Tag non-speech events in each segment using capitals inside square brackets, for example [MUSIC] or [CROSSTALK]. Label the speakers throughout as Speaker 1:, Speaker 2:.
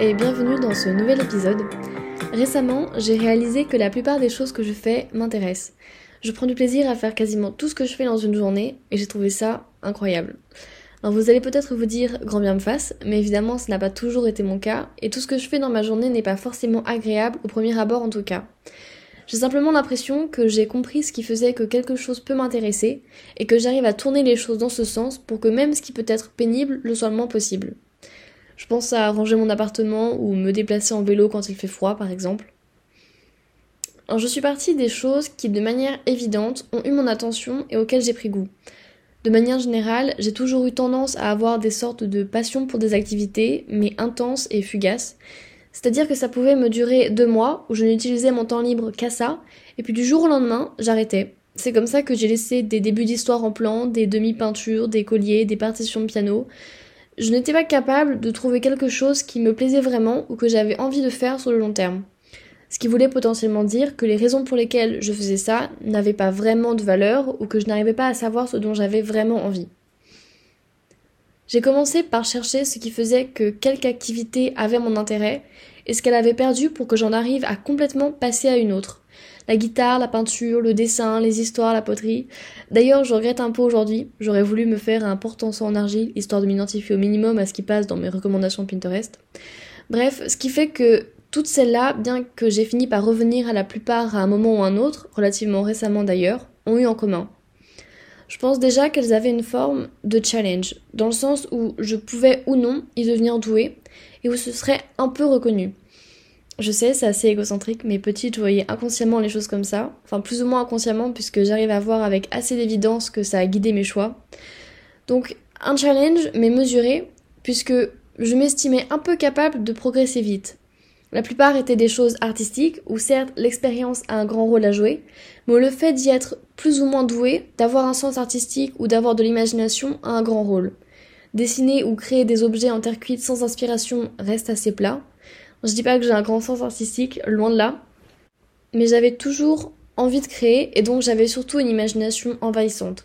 Speaker 1: et bienvenue dans ce nouvel épisode. Récemment, j'ai réalisé que la plupart des choses que je fais m'intéressent. Je prends du plaisir à faire quasiment tout ce que je fais dans une journée et j'ai trouvé ça incroyable. Alors vous allez peut-être vous dire grand bien me fasse, mais évidemment ce n'a pas toujours été mon cas et tout ce que je fais dans ma journée n'est pas forcément agréable au premier abord en tout cas. J'ai simplement l'impression que j'ai compris ce qui faisait que quelque chose peut m'intéresser et que j'arrive à tourner les choses dans ce sens pour que même ce qui peut être pénible le soit le moins possible. Je pense à ranger mon appartement ou me déplacer en vélo quand il fait froid par exemple. Alors je suis partie des choses qui de manière évidente ont eu mon attention et auxquelles j'ai pris goût. De manière générale, j'ai toujours eu tendance à avoir des sortes de passions pour des activités, mais intenses et fugaces, c'est-à-dire que ça pouvait me durer deux mois où je n'utilisais mon temps libre qu'à ça, et puis du jour au lendemain, j'arrêtais. C'est comme ça que j'ai laissé des débuts d'histoire en plan, des demi-peintures, des colliers, des partitions de piano. Je n'étais pas capable de trouver quelque chose qui me plaisait vraiment ou que j'avais envie de faire sur le long terme. Ce qui voulait potentiellement dire que les raisons pour lesquelles je faisais ça n'avaient pas vraiment de valeur ou que je n'arrivais pas à savoir ce dont j'avais vraiment envie. J'ai commencé par chercher ce qui faisait que quelque activité avait mon intérêt et ce qu'elle avait perdu pour que j'en arrive à complètement passer à une autre. La guitare, la peinture, le dessin, les histoires, la poterie. D'ailleurs, je regrette un peu aujourd'hui. J'aurais voulu me faire un porte-en en argile, histoire de m'identifier au minimum à ce qui passe dans mes recommandations Pinterest. Bref, ce qui fait que toutes celles-là, bien que j'ai fini par revenir à la plupart à un moment ou un autre, relativement récemment d'ailleurs, ont eu en commun je pense déjà qu'elles avaient une forme de challenge, dans le sens où je pouvais ou non y devenir douée, et où ce serait un peu reconnu. Je sais, c'est assez égocentrique, mais petite, je voyais inconsciemment les choses comme ça, enfin plus ou moins inconsciemment, puisque j'arrive à voir avec assez d'évidence que ça a guidé mes choix. Donc, un challenge, mais mesuré, puisque je m'estimais un peu capable de progresser vite. La plupart étaient des choses artistiques, où certes l'expérience a un grand rôle à jouer, mais le fait d'y être plus ou moins doué, d'avoir un sens artistique ou d'avoir de l'imagination a un grand rôle. Dessiner ou créer des objets en terre cuite sans inspiration reste assez plat. Je dis pas que j'ai un grand sens artistique, loin de là, mais j'avais toujours envie de créer et donc j'avais surtout une imagination envahissante.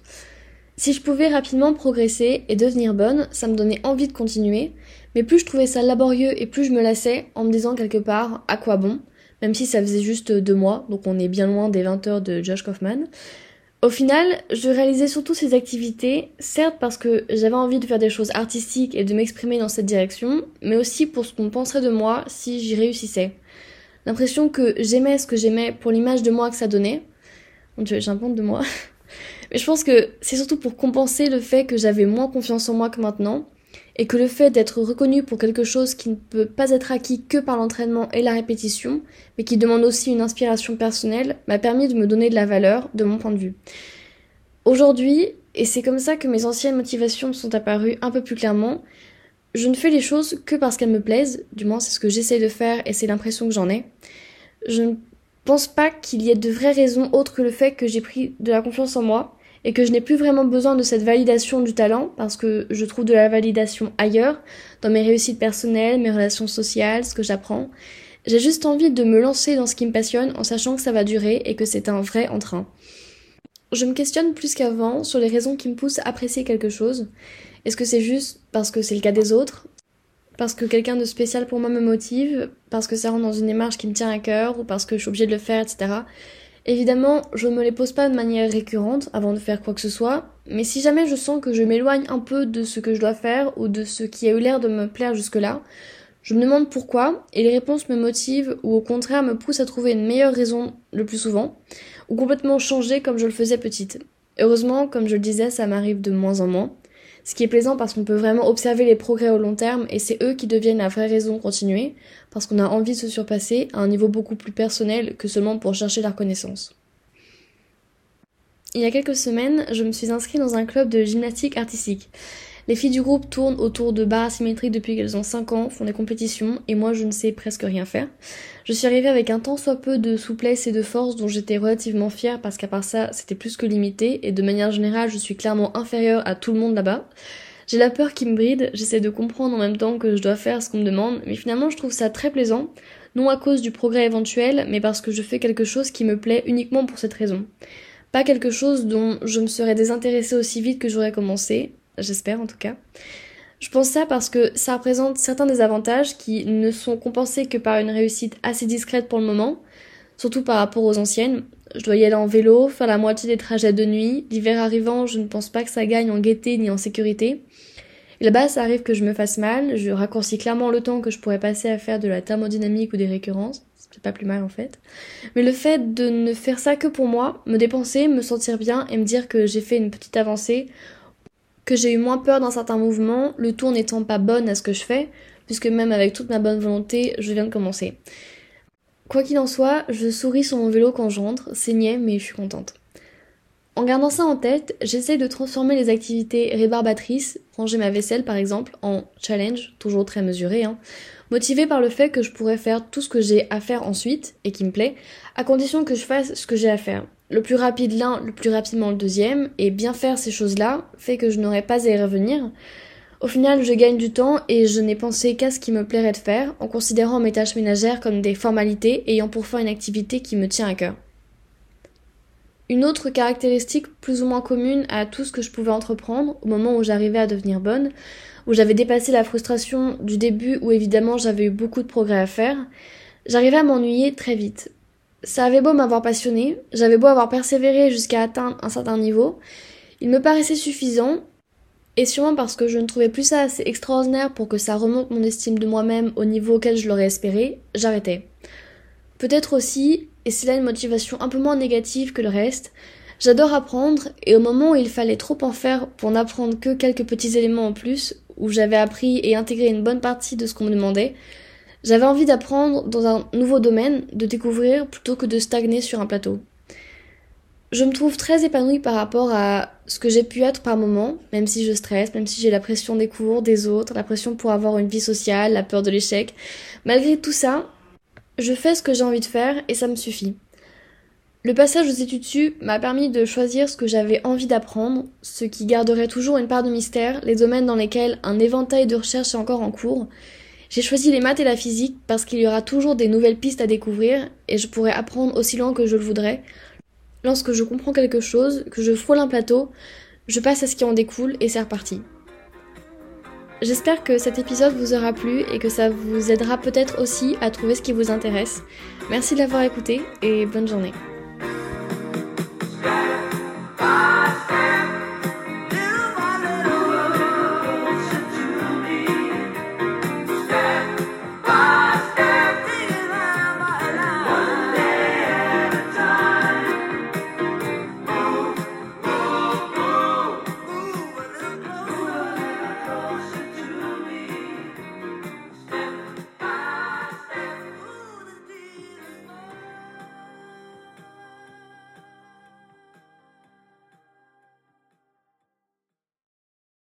Speaker 1: Si je pouvais rapidement progresser et devenir bonne, ça me donnait envie de continuer, mais plus je trouvais ça laborieux et plus je me lassais en me disant quelque part à quoi bon, même si ça faisait juste deux mois, donc on est bien loin des 20 heures de Josh Kaufman. Au final, je réalisais surtout ces activités, certes parce que j'avais envie de faire des choses artistiques et de m'exprimer dans cette direction, mais aussi pour ce qu'on penserait de moi si j'y réussissais. L'impression que j'aimais ce que j'aimais pour l'image de moi que ça donnait. Mon dieu, de moi. [LAUGHS] Mais je pense que c'est surtout pour compenser le fait que j'avais moins confiance en moi que maintenant, et que le fait d'être reconnu pour quelque chose qui ne peut pas être acquis que par l'entraînement et la répétition, mais qui demande aussi une inspiration personnelle, m'a permis de me donner de la valeur de mon point de vue. Aujourd'hui, et c'est comme ça que mes anciennes motivations sont apparues un peu plus clairement, je ne fais les choses que parce qu'elles me plaisent, du moins c'est ce que j'essaie de faire et c'est l'impression que j'en ai. Je ne pense pas qu'il y ait de vraies raisons autres que le fait que j'ai pris de la confiance en moi et que je n'ai plus vraiment besoin de cette validation du talent parce que je trouve de la validation ailleurs, dans mes réussites personnelles, mes relations sociales, ce que j'apprends. J'ai juste envie de me lancer dans ce qui me passionne en sachant que ça va durer et que c'est un vrai entrain. Je me questionne plus qu'avant sur les raisons qui me poussent à apprécier quelque chose. Est-ce que c'est juste parce que c'est le cas des autres? Parce que quelqu'un de spécial pour moi me motive? Parce que ça rentre dans une démarche qui me tient à cœur? Ou parce que je suis obligée de le faire, etc. Évidemment, je ne me les pose pas de manière récurrente avant de faire quoi que ce soit, mais si jamais je sens que je m'éloigne un peu de ce que je dois faire ou de ce qui a eu l'air de me plaire jusque-là, je me demande pourquoi et les réponses me motivent ou au contraire me poussent à trouver une meilleure raison le plus souvent, ou complètement changer comme je le faisais petite. Heureusement, comme je le disais, ça m'arrive de moins en moins. Ce qui est plaisant parce qu'on peut vraiment observer les progrès au long terme et c'est eux qui deviennent la vraie raison de continuer, parce qu'on a envie de se surpasser à un niveau beaucoup plus personnel que seulement pour chercher la reconnaissance. Il y a quelques semaines, je me suis inscrite dans un club de gymnastique artistique. Les filles du groupe tournent autour de barres asymétriques depuis qu'elles ont 5 ans, font des compétitions, et moi je ne sais presque rien faire. Je suis arrivée avec un tant soit peu de souplesse et de force dont j'étais relativement fière parce qu'à part ça, c'était plus que limité, et de manière générale, je suis clairement inférieure à tout le monde là-bas. J'ai la peur qui me bride, j'essaie de comprendre en même temps que je dois faire ce qu'on me demande, mais finalement je trouve ça très plaisant, non à cause du progrès éventuel, mais parce que je fais quelque chose qui me plaît uniquement pour cette raison. Pas quelque chose dont je me serais désintéressée aussi vite que j'aurais commencé, j'espère en tout cas. Je pense ça parce que ça représente certains des avantages qui ne sont compensés que par une réussite assez discrète pour le moment, surtout par rapport aux anciennes. Je dois y aller en vélo, faire la moitié des trajets de nuit. L'hiver arrivant, je ne pense pas que ça gagne en gaieté ni en sécurité. Là-bas, ça arrive que je me fasse mal, je raccourcis clairement le temps que je pourrais passer à faire de la thermodynamique ou des récurrences. C'est pas plus mal en fait. Mais le fait de ne faire ça que pour moi, me dépenser, me sentir bien et me dire que j'ai fait une petite avancée, j'ai eu moins peur d'un certain mouvement, le tout n'étant pas bonne à ce que je fais, puisque même avec toute ma bonne volonté, je viens de commencer. Quoi qu'il en soit, je souris sur mon vélo quand j'entre, niais, mais je suis contente. En gardant ça en tête, j'essaie de transformer les activités rébarbatrices, ranger ma vaisselle par exemple, en challenge, toujours très mesuré, hein, motivé par le fait que je pourrais faire tout ce que j'ai à faire ensuite, et qui me plaît, à condition que je fasse ce que j'ai à faire. Le plus rapide l'un, le plus rapidement le deuxième, et bien faire ces choses-là fait que je n'aurais pas à y revenir. Au final, je gagne du temps et je n'ai pensé qu'à ce qui me plairait de faire, en considérant mes tâches ménagères comme des formalités ayant pour fin une activité qui me tient à cœur. Une autre caractéristique plus ou moins commune à tout ce que je pouvais entreprendre au moment où j'arrivais à devenir bonne, où j'avais dépassé la frustration du début où évidemment j'avais eu beaucoup de progrès à faire, j'arrivais à m'ennuyer très vite. Ça avait beau m'avoir passionné, j'avais beau avoir persévéré jusqu'à atteindre un certain niveau, il me paraissait suffisant, et sûrement parce que je ne trouvais plus ça assez extraordinaire pour que ça remonte mon estime de moi-même au niveau auquel je l'aurais espéré, j'arrêtais. Peut-être aussi, et c'est là une motivation un peu moins négative que le reste, j'adore apprendre, et au moment où il fallait trop en faire pour n'apprendre que quelques petits éléments en plus, où j'avais appris et intégré une bonne partie de ce qu'on me demandait, j'avais envie d'apprendre dans un nouveau domaine, de découvrir plutôt que de stagner sur un plateau. Je me trouve très épanouie par rapport à ce que j'ai pu être par moment, même si je stresse, même si j'ai la pression des cours, des autres, la pression pour avoir une vie sociale, la peur de l'échec. Malgré tout ça, je fais ce que j'ai envie de faire et ça me suffit. Le passage aux études dessus m'a permis de choisir ce que j'avais envie d'apprendre, ce qui garderait toujours une part de mystère, les domaines dans lesquels un éventail de recherches est encore en cours. J'ai choisi les maths et la physique parce qu'il y aura toujours des nouvelles pistes à découvrir et je pourrais apprendre aussi loin que je le voudrais. Lorsque je comprends quelque chose, que je frôle un plateau, je passe à ce qui en découle et c'est reparti. J'espère que cet épisode vous aura plu et que ça vous aidera peut-être aussi à trouver ce qui vous intéresse. Merci de l'avoir écouté et bonne journée.